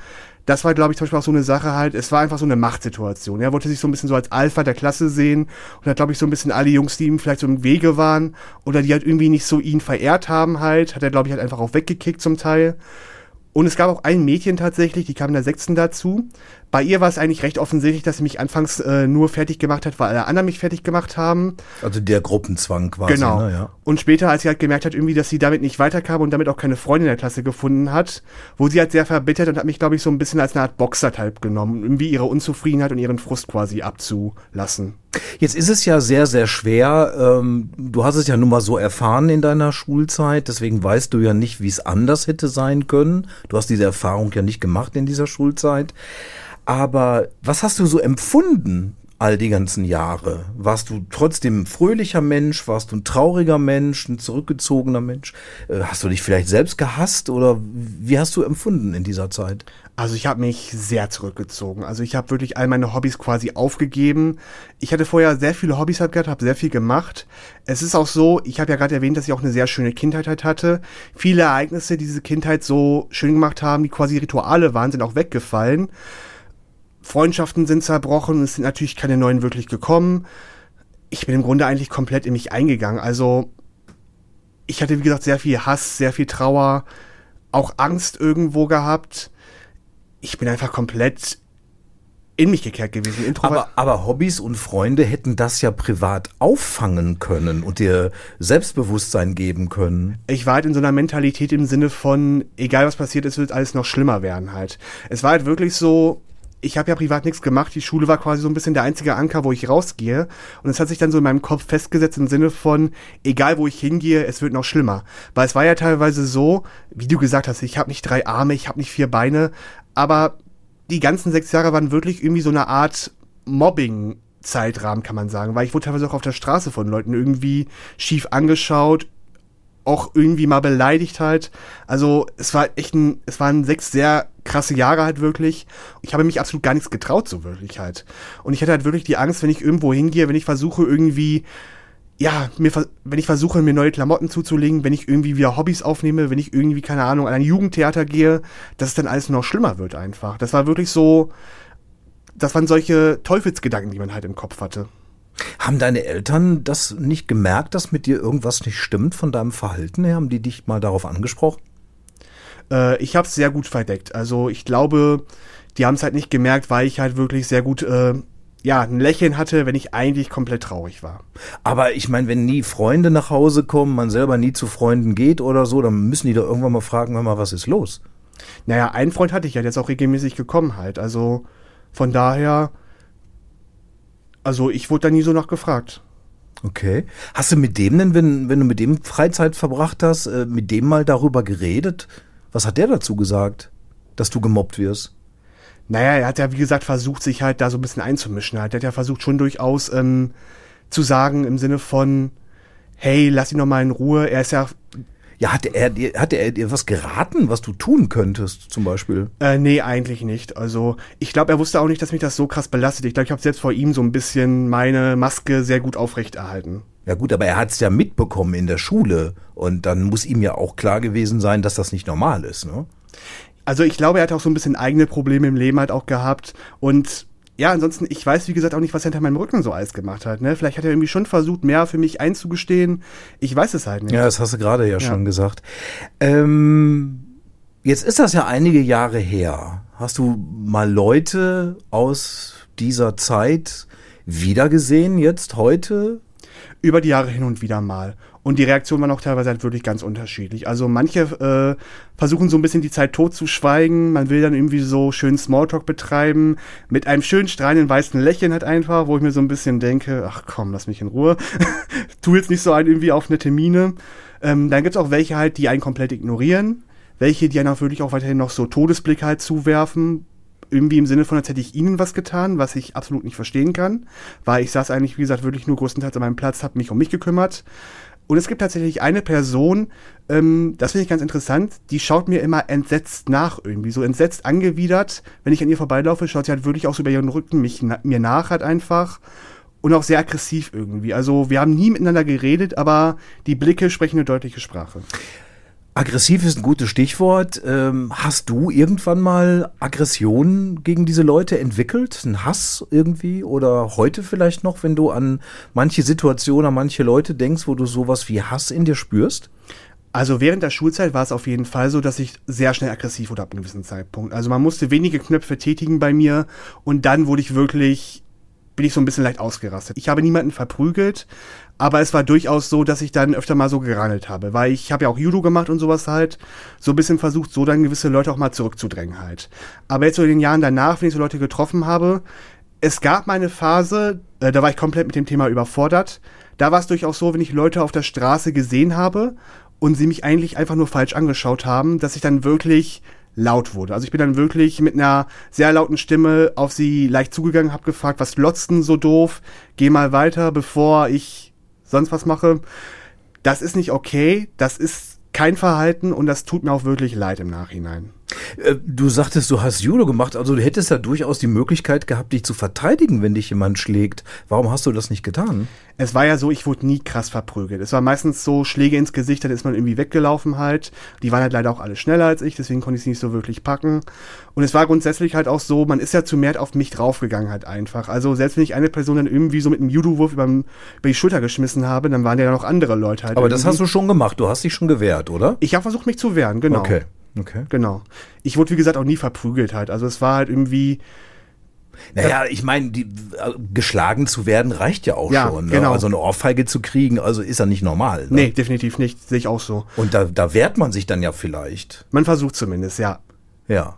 das war, glaube ich, zum Beispiel auch so eine Sache halt, es war einfach so eine Machtsituation. Er wollte sich so ein bisschen so als Alpha der Klasse sehen und hat, glaube ich, so ein bisschen alle Jungs, die ihm vielleicht so im Wege waren oder die halt irgendwie nicht so ihn verehrt haben halt, hat er, glaube ich, halt einfach auch weggekickt zum Teil. Und es gab auch ein Mädchen tatsächlich, die kam in der sechsten dazu. Bei ihr war es eigentlich recht offensichtlich, dass sie mich anfangs äh, nur fertig gemacht hat, weil alle anderen mich fertig gemacht haben. Also der Gruppenzwang quasi. Genau. Ne, ja. Und später, als sie halt gemerkt hat, irgendwie, dass sie damit nicht weiterkam und damit auch keine Freundin in der Klasse gefunden hat, wurde sie halt sehr verbittert und hat mich, glaube ich, so ein bisschen als eine Art Boxertype genommen, irgendwie ihre Unzufriedenheit und ihren Frust quasi abzulassen. Jetzt ist es ja sehr, sehr schwer. Ähm, du hast es ja nun mal so erfahren in deiner Schulzeit, deswegen weißt du ja nicht, wie es anders hätte sein können. Du hast diese Erfahrung ja nicht gemacht in dieser Schulzeit. Aber was hast du so empfunden all die ganzen Jahre? Warst du trotzdem ein fröhlicher Mensch? Warst du ein trauriger Mensch, ein zurückgezogener Mensch? Äh, hast du dich vielleicht selbst gehasst oder wie hast du empfunden in dieser Zeit? Also ich habe mich sehr zurückgezogen. Also ich habe wirklich all meine Hobbys quasi aufgegeben. Ich hatte vorher sehr viele Hobbys halt gehabt, habe sehr viel gemacht. Es ist auch so, ich habe ja gerade erwähnt, dass ich auch eine sehr schöne Kindheit halt hatte. Viele Ereignisse, die diese Kindheit so schön gemacht haben, die quasi Rituale waren, sind auch weggefallen. Freundschaften sind zerbrochen, es sind natürlich keine neuen wirklich gekommen. Ich bin im Grunde eigentlich komplett in mich eingegangen. Also ich hatte, wie gesagt, sehr viel Hass, sehr viel Trauer, auch Angst irgendwo gehabt ich bin einfach komplett in mich gekehrt gewesen. Aber, aber Hobbys und Freunde hätten das ja privat auffangen können und dir Selbstbewusstsein geben können. Ich war halt in so einer Mentalität im Sinne von, egal was passiert ist, wird alles noch schlimmer werden halt. Es war halt wirklich so, ich habe ja privat nichts gemacht. Die Schule war quasi so ein bisschen der einzige Anker, wo ich rausgehe. Und es hat sich dann so in meinem Kopf festgesetzt im Sinne von, egal wo ich hingehe, es wird noch schlimmer. Weil es war ja teilweise so, wie du gesagt hast, ich habe nicht drei Arme, ich habe nicht vier Beine, aber die ganzen sechs Jahre waren wirklich irgendwie so eine Art Mobbing. Zeitrahmen kann man sagen, weil ich wurde teilweise auch auf der Straße von Leuten irgendwie schief angeschaut, auch irgendwie mal beleidigt halt. Also es war echt ein, es waren sechs sehr krasse Jahre halt wirklich. Ich habe mich absolut gar nichts getraut, so wirklich halt. Und ich hatte halt wirklich die Angst, wenn ich irgendwo hingehe, wenn ich versuche irgendwie ja, mir, wenn ich versuche, mir neue Klamotten zuzulegen, wenn ich irgendwie wieder Hobbys aufnehme, wenn ich irgendwie, keine Ahnung, an ein Jugendtheater gehe, dass es dann alles noch schlimmer wird einfach. Das war wirklich so, das waren solche Teufelsgedanken, die man halt im Kopf hatte. Haben deine Eltern das nicht gemerkt, dass mit dir irgendwas nicht stimmt von deinem Verhalten her? Haben die dich mal darauf angesprochen? Äh, ich habe es sehr gut verdeckt. Also ich glaube, die haben es halt nicht gemerkt, weil ich halt wirklich sehr gut äh, ja, ein Lächeln hatte, wenn ich eigentlich komplett traurig war. Aber ich meine, wenn nie Freunde nach Hause kommen, man selber nie zu Freunden geht oder so, dann müssen die doch irgendwann mal fragen, hör mal, was ist los? Naja, einen Freund hatte ich ja, der ist auch regelmäßig gekommen halt. Also von daher, also ich wurde da nie so nachgefragt. Okay. Hast du mit dem denn, wenn, wenn du mit dem Freizeit verbracht hast, äh, mit dem mal darüber geredet? Was hat der dazu gesagt, dass du gemobbt wirst? Naja, er hat ja, wie gesagt, versucht, sich halt da so ein bisschen einzumischen. Halt. Er hat ja versucht, schon durchaus ähm, zu sagen, im Sinne von, hey, lass ihn doch mal in Ruhe. Er ist ja ja, hat er, hat er dir was geraten, was du tun könntest, zum Beispiel? Äh, nee, eigentlich nicht. Also, ich glaube, er wusste auch nicht, dass mich das so krass belastet. Ich glaube, ich habe selbst vor ihm so ein bisschen meine Maske sehr gut aufrechterhalten. Ja gut, aber er hat es ja mitbekommen in der Schule und dann muss ihm ja auch klar gewesen sein, dass das nicht normal ist, ne? Also ich glaube, er hat auch so ein bisschen eigene Probleme im Leben halt auch gehabt und ja, ansonsten, ich weiß, wie gesagt, auch nicht, was er hinter meinem Rücken so alles gemacht hat. Ne? Vielleicht hat er irgendwie schon versucht, mehr für mich einzugestehen. Ich weiß es halt nicht. Ja, das hast du gerade ja, ja, schon gesagt. Ähm, jetzt ist das ja einige Jahre her. Hast du mal Leute aus dieser Zeit wiedergesehen, jetzt heute? Über die Jahre hin und wieder mal. Und die Reaktion war auch teilweise halt wirklich ganz unterschiedlich. Also manche äh, versuchen so ein bisschen die Zeit totzuschweigen. Man will dann irgendwie so schön Smalltalk betreiben. Mit einem schönen strahlenden weißen Lächeln halt einfach, wo ich mir so ein bisschen denke, ach komm, lass mich in Ruhe. tu jetzt nicht so ein irgendwie auf nette Mine. Ähm, dann gibt's auch welche halt, die einen komplett ignorieren. Welche, die einen auch wirklich auch weiterhin noch so Todesblick halt zuwerfen, irgendwie im Sinne von, als hätte ich ihnen was getan, was ich absolut nicht verstehen kann, weil ich saß eigentlich, wie gesagt, wirklich nur größtenteils an meinem Platz, habe mich um mich gekümmert. Und es gibt tatsächlich eine Person, ähm, das finde ich ganz interessant, die schaut mir immer entsetzt nach irgendwie, so entsetzt angewidert. Wenn ich an ihr vorbeilaufe, schaut sie halt wirklich auch so über ihren Rücken mich, na, mir nach halt einfach. Und auch sehr aggressiv irgendwie. Also wir haben nie miteinander geredet, aber die Blicke sprechen eine deutliche Sprache. Aggressiv ist ein gutes Stichwort. Ähm, hast du irgendwann mal Aggression gegen diese Leute entwickelt? Ein Hass irgendwie? Oder heute vielleicht noch, wenn du an manche Situationen, an manche Leute denkst, wo du sowas wie Hass in dir spürst? Also während der Schulzeit war es auf jeden Fall so, dass ich sehr schnell aggressiv wurde ab einem gewissen Zeitpunkt. Also man musste wenige Knöpfe tätigen bei mir und dann wurde ich wirklich bin ich so ein bisschen leicht ausgerastet. Ich habe niemanden verprügelt, aber es war durchaus so, dass ich dann öfter mal so gerangelt habe, weil ich habe ja auch Judo gemacht und sowas halt, so ein bisschen versucht, so dann gewisse Leute auch mal zurückzudrängen halt. Aber jetzt so in den Jahren danach, wenn ich so Leute getroffen habe, es gab mal eine Phase, äh, da war ich komplett mit dem Thema überfordert. Da war es durchaus so, wenn ich Leute auf der Straße gesehen habe und sie mich eigentlich einfach nur falsch angeschaut haben, dass ich dann wirklich laut wurde. Also ich bin dann wirklich mit einer sehr lauten Stimme auf sie leicht zugegangen, habe gefragt, was glotzten so doof? Geh mal weiter, bevor ich sonst was mache. Das ist nicht okay, das ist kein Verhalten und das tut mir auch wirklich leid im Nachhinein. Äh, du sagtest, du hast Judo gemacht, also du hättest ja durchaus die Möglichkeit gehabt, dich zu verteidigen, wenn dich jemand schlägt. Warum hast du das nicht getan? Es war ja so, ich wurde nie krass verprügelt. Es war meistens so Schläge ins Gesicht, dann ist man irgendwie weggelaufen halt. Die waren halt leider auch alle schneller als ich, deswegen konnte ich sie nicht so wirklich packen. Und es war grundsätzlich halt auch so, man ist ja zu mehr auf mich draufgegangen halt einfach. Also selbst wenn ich eine Person dann irgendwie so mit einem Judo-Wurf über, über, die Schulter geschmissen habe, dann waren ja noch andere Leute halt. Aber irgendwie. das hast du schon gemacht, du hast dich schon gewehrt, oder? Ich habe versucht, mich zu wehren, genau. Okay. Okay. Genau. Ich wurde, wie gesagt, auch nie verprügelt halt. Also es war halt irgendwie. Naja, ich meine, äh, geschlagen zu werden reicht ja auch ja, schon. Ne? Genau. Also eine Ohrfeige zu kriegen, also ist ja nicht normal. Ne? Nee, definitiv nicht. Sehe ich auch so. Und da, da wehrt man sich dann ja vielleicht. Man versucht zumindest, ja. Ja.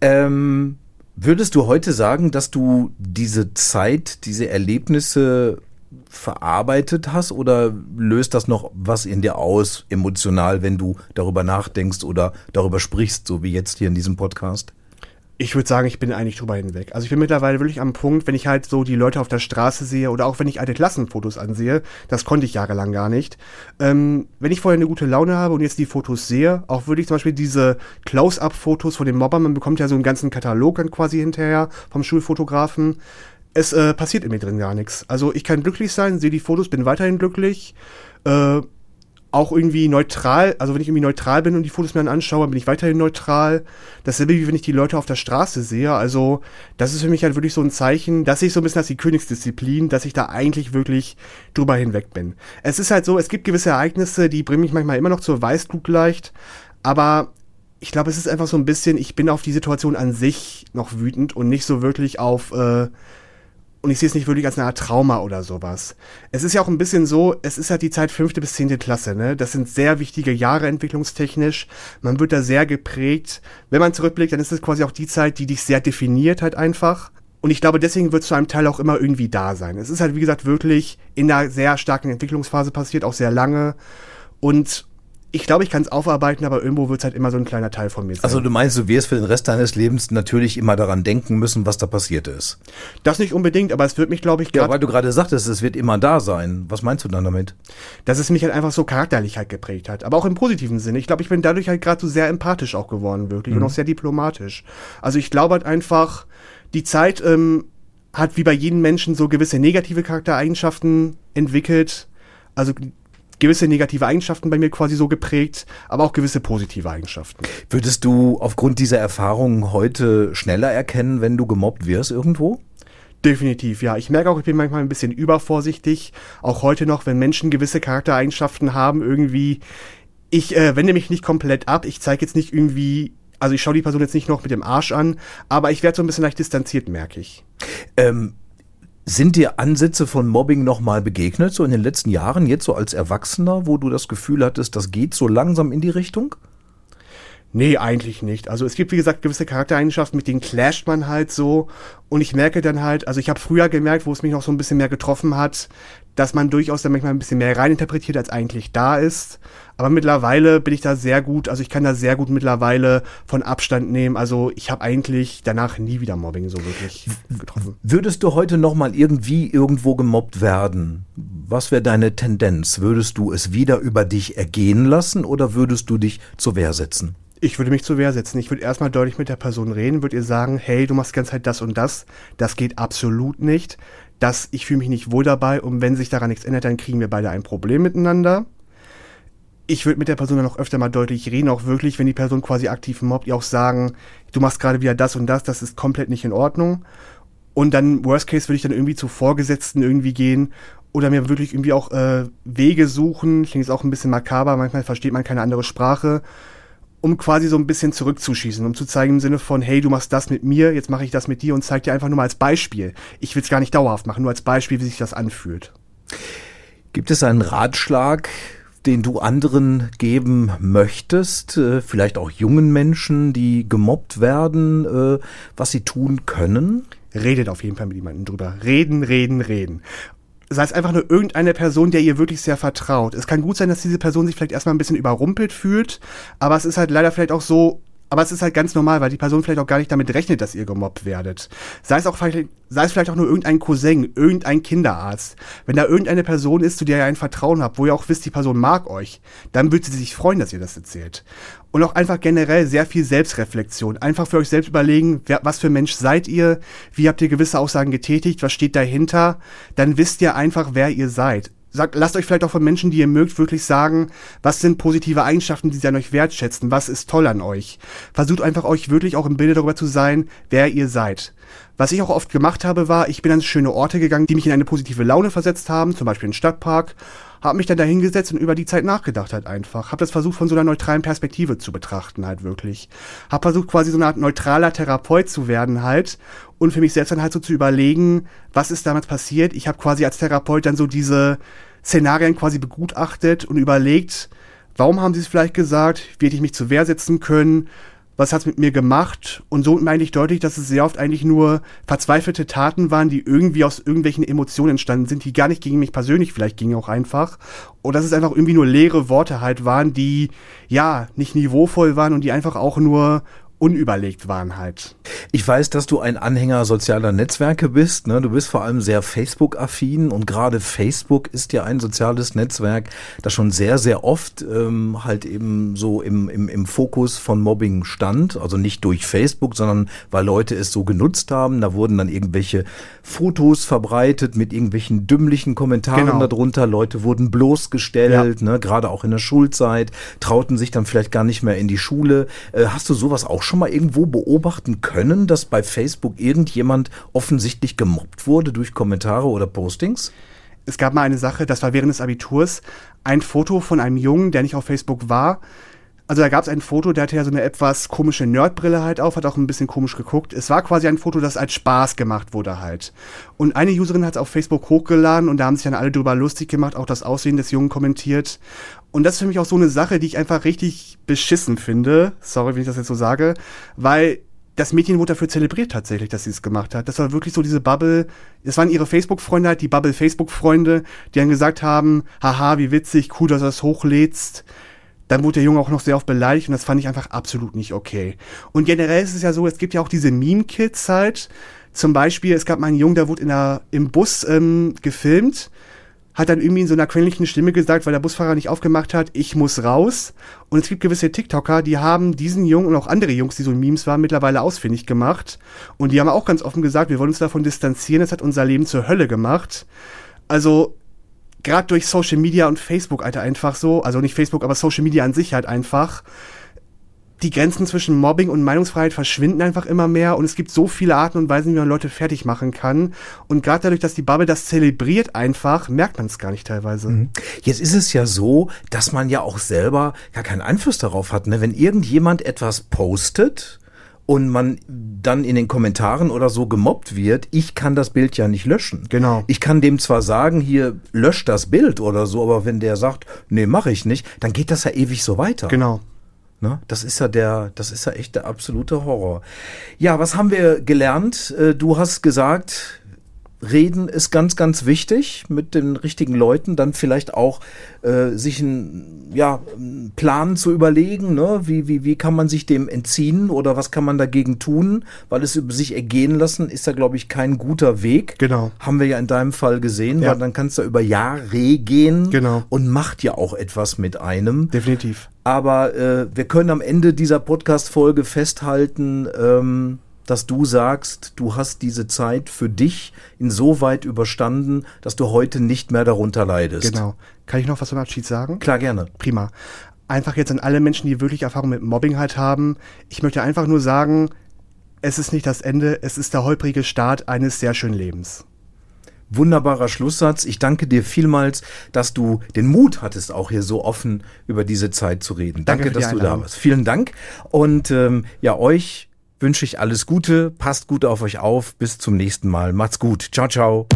Ähm, würdest du heute sagen, dass du diese Zeit, diese Erlebnisse verarbeitet hast oder löst das noch was in dir aus, emotional, wenn du darüber nachdenkst oder darüber sprichst, so wie jetzt hier in diesem Podcast? Ich würde sagen, ich bin eigentlich drüber hinweg. Also ich bin mittlerweile wirklich am Punkt, wenn ich halt so die Leute auf der Straße sehe oder auch wenn ich alte Klassenfotos ansehe, das konnte ich jahrelang gar nicht. Ähm, wenn ich vorher eine gute Laune habe und jetzt die Fotos sehe, auch würde ich zum Beispiel diese Close-Up-Fotos von den Mobbern, man bekommt ja so einen ganzen Katalog dann quasi hinterher vom Schulfotografen, es äh, passiert in mir drin gar nichts. Also ich kann glücklich sein, sehe die Fotos, bin weiterhin glücklich. Äh, auch irgendwie neutral, also wenn ich irgendwie neutral bin und die Fotos mir dann anschaue, bin ich weiterhin neutral. Dasselbe wie wenn ich die Leute auf der Straße sehe. Also das ist für mich halt wirklich so ein Zeichen, dass ich so ein bisschen als die Königsdisziplin, dass ich da eigentlich wirklich drüber hinweg bin. Es ist halt so, es gibt gewisse Ereignisse, die bringen mich manchmal immer noch zur Weißglut leicht, aber ich glaube, es ist einfach so ein bisschen, ich bin auf die Situation an sich noch wütend und nicht so wirklich auf äh, und ich sehe es nicht wirklich als eine Art Trauma oder sowas. Es ist ja auch ein bisschen so, es ist halt die Zeit fünfte bis zehnte Klasse, ne? Das sind sehr wichtige Jahre entwicklungstechnisch. Man wird da sehr geprägt. Wenn man zurückblickt, dann ist es quasi auch die Zeit, die dich sehr definiert halt einfach. Und ich glaube, deswegen wird es zu einem Teil auch immer irgendwie da sein. Es ist halt, wie gesagt, wirklich in einer sehr starken Entwicklungsphase passiert, auch sehr lange. Und ich glaube, ich kann es aufarbeiten, aber irgendwo wird es halt immer so ein kleiner Teil von mir sein. Also du meinst, du wirst für den Rest deines Lebens natürlich immer daran denken müssen, was da passiert ist. Das nicht unbedingt, aber es wird mich, glaube ich, Ja, weil du gerade sagtest, es wird immer da sein. Was meinst du dann damit? dass es mich halt einfach so charakterlich halt geprägt hat. Aber auch im positiven Sinne. Ich glaube, ich bin dadurch halt gerade so sehr empathisch auch geworden, wirklich. Und auch sehr diplomatisch. Also ich glaube halt einfach, die Zeit ähm, hat wie bei jedem Menschen so gewisse negative Charaktereigenschaften entwickelt. Also gewisse negative Eigenschaften bei mir quasi so geprägt, aber auch gewisse positive Eigenschaften. Würdest du aufgrund dieser Erfahrungen heute schneller erkennen, wenn du gemobbt wirst irgendwo? Definitiv, ja. Ich merke auch, ich bin manchmal ein bisschen übervorsichtig. Auch heute noch, wenn Menschen gewisse Charaktereigenschaften haben, irgendwie, ich äh, wende mich nicht komplett ab. Ich zeige jetzt nicht irgendwie, also ich schaue die Person jetzt nicht noch mit dem Arsch an, aber ich werde so ein bisschen leicht distanziert, merke ich. Ähm, sind dir Ansätze von Mobbing nochmal begegnet, so in den letzten Jahren, jetzt so als Erwachsener, wo du das Gefühl hattest, das geht so langsam in die Richtung? Nee, eigentlich nicht. Also es gibt, wie gesagt, gewisse Charaktereigenschaften, mit denen clasht man halt so. Und ich merke dann halt, also ich habe früher gemerkt, wo es mich noch so ein bisschen mehr getroffen hat, dass man durchaus da manchmal ein bisschen mehr reininterpretiert, als eigentlich da ist. Aber mittlerweile bin ich da sehr gut, also ich kann da sehr gut mittlerweile von Abstand nehmen. Also ich habe eigentlich danach nie wieder Mobbing so wirklich getroffen. Würdest du heute nochmal irgendwie irgendwo gemobbt werden? Was wäre deine Tendenz? Würdest du es wieder über dich ergehen lassen oder würdest du dich zur Wehr setzen? Ich würde mich zur Wehr setzen. Ich würde erstmal deutlich mit der Person reden, würde ihr sagen, hey, du machst die ganze Zeit das und das. Das geht absolut nicht. Das, ich fühle mich nicht wohl dabei und wenn sich daran nichts ändert, dann kriegen wir beide ein Problem miteinander. Ich würde mit der Person dann auch öfter mal deutlich reden, auch wirklich, wenn die Person quasi aktiv mobbt, ihr auch sagen, du machst gerade wieder das und das, das ist komplett nicht in Ordnung. Und dann, worst case, würde ich dann irgendwie zu Vorgesetzten irgendwie gehen oder mir wirklich irgendwie auch äh, Wege suchen. Klingt jetzt auch ein bisschen makaber, manchmal versteht man keine andere Sprache um quasi so ein bisschen zurückzuschießen, um zu zeigen im Sinne von, hey, du machst das mit mir, jetzt mache ich das mit dir und zeig dir einfach nur mal als Beispiel. Ich will es gar nicht dauerhaft machen, nur als Beispiel, wie sich das anfühlt. Gibt es einen Ratschlag, den du anderen geben möchtest, äh, vielleicht auch jungen Menschen, die gemobbt werden, äh, was sie tun können? Redet auf jeden Fall mit jemandem drüber. Reden, reden, reden sei es einfach nur irgendeine Person, der ihr wirklich sehr vertraut. Es kann gut sein, dass diese Person sich vielleicht erstmal ein bisschen überrumpelt fühlt, aber es ist halt leider vielleicht auch so, aber es ist halt ganz normal, weil die Person vielleicht auch gar nicht damit rechnet, dass ihr gemobbt werdet. Sei es auch vielleicht, sei es vielleicht auch nur irgendein Cousin, irgendein Kinderarzt. Wenn da irgendeine Person ist, zu der ihr ein Vertrauen habt, wo ihr auch wisst, die Person mag euch, dann würde sie sich freuen, dass ihr das erzählt. Und auch einfach generell sehr viel Selbstreflexion. Einfach für euch selbst überlegen, wer, was für Mensch seid ihr, wie habt ihr gewisse Aussagen getätigt, was steht dahinter. Dann wisst ihr einfach, wer ihr seid sagt, lasst euch vielleicht auch von Menschen, die ihr mögt, wirklich sagen, was sind positive Eigenschaften, die sie an euch wertschätzen, was ist toll an euch. Versucht einfach euch wirklich auch im Bilde darüber zu sein, wer ihr seid. Was ich auch oft gemacht habe, war, ich bin an schöne Orte gegangen, die mich in eine positive Laune versetzt haben, zum Beispiel in Stadtpark, habe mich dann da hingesetzt und über die Zeit nachgedacht halt einfach. Habe das versucht von so einer neutralen Perspektive zu betrachten halt wirklich. Habe versucht quasi so eine Art neutraler Therapeut zu werden halt und für mich selbst dann halt so zu überlegen, was ist damals passiert. Ich habe quasi als Therapeut dann so diese Szenarien quasi begutachtet und überlegt, warum haben sie es vielleicht gesagt, wie hätte ich mich zur Wehr setzen können, was hat's mit mir gemacht? Und so meine ich deutlich, dass es sehr oft eigentlich nur verzweifelte Taten waren, die irgendwie aus irgendwelchen Emotionen entstanden sind, die gar nicht gegen mich persönlich vielleicht gingen auch einfach. Und dass es einfach irgendwie nur leere Worte halt waren, die ja nicht niveauvoll waren und die einfach auch nur unüberlegt waren halt. Ich weiß, dass du ein Anhänger sozialer Netzwerke bist. Ne? Du bist vor allem sehr Facebook-affin und gerade Facebook ist ja ein soziales Netzwerk, das schon sehr, sehr oft ähm, halt eben so im, im, im Fokus von Mobbing stand. Also nicht durch Facebook, sondern weil Leute es so genutzt haben. Da wurden dann irgendwelche Fotos verbreitet mit irgendwelchen dümmlichen Kommentaren genau. darunter. Leute wurden bloßgestellt, ja. ne? gerade auch in der Schulzeit, trauten sich dann vielleicht gar nicht mehr in die Schule. Äh, hast du sowas auch schon schon mal irgendwo beobachten können, dass bei Facebook irgendjemand offensichtlich gemobbt wurde durch Kommentare oder Postings? Es gab mal eine Sache, das war während des Abiturs, ein Foto von einem Jungen, der nicht auf Facebook war. Also da gab es ein Foto, der hatte ja so eine etwas komische Nerdbrille halt auf, hat auch ein bisschen komisch geguckt. Es war quasi ein Foto, das als Spaß gemacht wurde halt. Und eine Userin hat es auf Facebook hochgeladen und da haben sich dann alle drüber lustig gemacht, auch das Aussehen des Jungen kommentiert. Und das ist für mich auch so eine Sache, die ich einfach richtig beschissen finde. Sorry, wenn ich das jetzt so sage. Weil das Mädchen wurde dafür zelebriert tatsächlich, dass sie es gemacht hat. Das war wirklich so diese Bubble. Das waren ihre Facebook-Freunde, halt die Bubble Facebook-Freunde, die dann gesagt haben, haha, wie witzig, cool, dass du das hochlädst. Dann wurde der Junge auch noch sehr oft beleidigt und das fand ich einfach absolut nicht okay. Und generell ist es ja so, es gibt ja auch diese Meme-Kids halt. Zum Beispiel, es gab mal einen Jungen, der wurde in der, im Bus ähm, gefilmt hat dann irgendwie in so einer quengelnden Stimme gesagt, weil der Busfahrer nicht aufgemacht hat, ich muss raus. Und es gibt gewisse TikToker, die haben diesen Jungen und auch andere Jungs, die so in Memes waren, mittlerweile ausfindig gemacht. Und die haben auch ganz offen gesagt, wir wollen uns davon distanzieren, das hat unser Leben zur Hölle gemacht. Also, gerade durch Social Media und Facebook, Alter, einfach so, also nicht Facebook, aber Social Media an sich halt einfach, die Grenzen zwischen Mobbing und Meinungsfreiheit verschwinden einfach immer mehr und es gibt so viele Arten und Weisen, wie man Leute fertig machen kann. Und gerade dadurch, dass die Bubble das zelebriert einfach, merkt man es gar nicht teilweise. Mhm. Jetzt ist es ja so, dass man ja auch selber gar keinen Einfluss darauf hat. Ne? Wenn irgendjemand etwas postet, und man dann in den Kommentaren oder so gemobbt wird, ich kann das Bild ja nicht löschen. Genau. Ich kann dem zwar sagen, hier löscht das Bild oder so, aber wenn der sagt, nee, mache ich nicht, dann geht das ja ewig so weiter. Genau. Ne? Das ist ja der, das ist ja echt der absolute Horror. Ja, was haben wir gelernt? Äh, du hast gesagt, Reden ist ganz, ganz wichtig mit den richtigen Leuten, dann vielleicht auch äh, sich einen ja, Plan zu überlegen, ne? wie, wie, wie kann man sich dem entziehen oder was kann man dagegen tun, weil es über sich ergehen lassen ist da, glaube ich, kein guter Weg. Genau. Haben wir ja in deinem Fall gesehen, Ja. weil dann kannst du über Jahre gehen Genau. und macht ja auch etwas mit einem. Definitiv. Aber äh, wir können am Ende dieser Podcast-Folge festhalten, ähm, dass du sagst, du hast diese Zeit für dich insoweit überstanden, dass du heute nicht mehr darunter leidest. Genau. Kann ich noch was zum Abschied sagen? Klar, gerne. Prima. Einfach jetzt an alle Menschen, die wirklich Erfahrung mit Mobbing halt haben. Ich möchte einfach nur sagen, es ist nicht das Ende, es ist der holprige Start eines sehr schönen Lebens. Wunderbarer Schlusssatz. Ich danke dir vielmals, dass du den Mut hattest, auch hier so offen über diese Zeit zu reden. Danke Danke, dass du da warst. Vielen Dank. Und ähm, ja, euch wünsche ich alles Gute. Passt gut auf euch auf. Bis zum nächsten Mal. Macht's gut. Ciao, ciao.